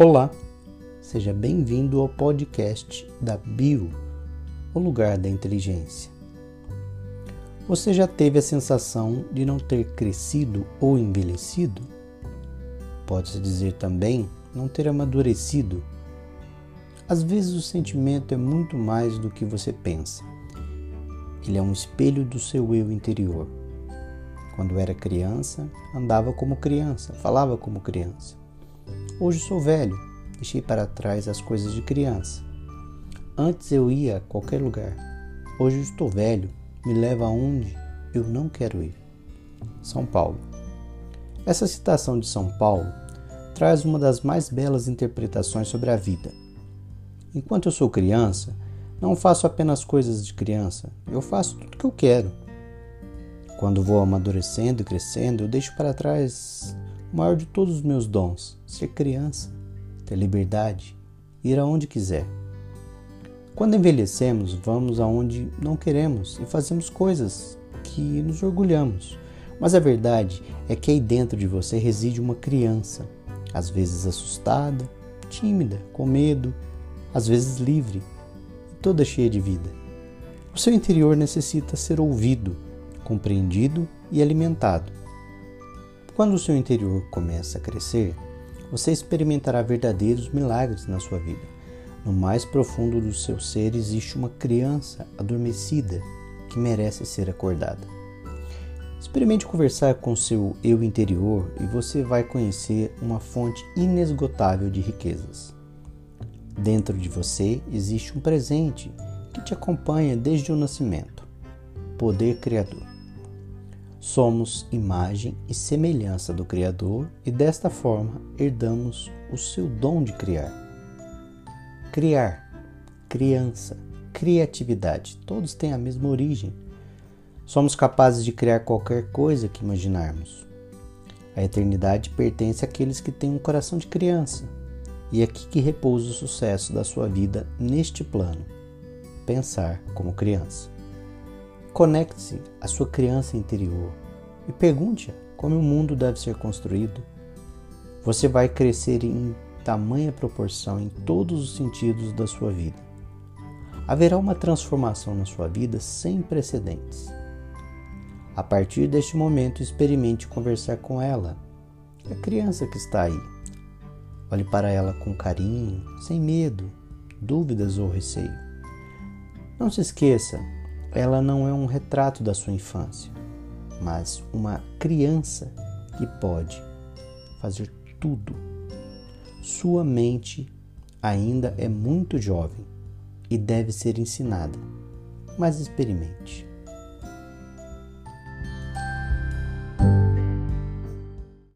Olá, seja bem-vindo ao podcast da Bio, o lugar da inteligência. Você já teve a sensação de não ter crescido ou envelhecido? Pode-se dizer também não ter amadurecido. Às vezes o sentimento é muito mais do que você pensa. Ele é um espelho do seu eu interior. Quando era criança, andava como criança, falava como criança Hoje sou velho, deixei para trás as coisas de criança. Antes eu ia a qualquer lugar. Hoje estou velho, me leva aonde eu não quero ir. São Paulo. Essa citação de São Paulo traz uma das mais belas interpretações sobre a vida. Enquanto eu sou criança, não faço apenas coisas de criança, eu faço tudo o que eu quero. Quando vou amadurecendo e crescendo, eu deixo para trás o maior de todos os meus dons, ser criança, ter liberdade, ir aonde quiser. Quando envelhecemos, vamos aonde não queremos e fazemos coisas que nos orgulhamos. Mas a verdade é que aí dentro de você reside uma criança, às vezes assustada, tímida, com medo, às vezes livre toda cheia de vida. O seu interior necessita ser ouvido, compreendido e alimentado. Quando o seu interior começa a crescer, você experimentará verdadeiros milagres na sua vida. No mais profundo do seu ser existe uma criança adormecida que merece ser acordada. Experimente conversar com seu eu interior e você vai conhecer uma fonte inesgotável de riquezas. Dentro de você existe um presente que te acompanha desde o nascimento poder criador. Somos imagem e semelhança do Criador e desta forma herdamos o seu dom de criar. Criar, criança, criatividade, todos têm a mesma origem. Somos capazes de criar qualquer coisa que imaginarmos. A eternidade pertence àqueles que têm um coração de criança, e é aqui que repousa o sucesso da sua vida neste plano pensar como criança. Conecte-se à sua criança interior e pergunte como o mundo deve ser construído. Você vai crescer em tamanha proporção em todos os sentidos da sua vida. Haverá uma transformação na sua vida sem precedentes. A partir deste momento, experimente conversar com ela, a criança que está aí. Olhe para ela com carinho, sem medo, dúvidas ou receio. Não se esqueça ela não é um retrato da sua infância, mas uma criança que pode fazer tudo. Sua mente ainda é muito jovem e deve ser ensinada, mas experimente.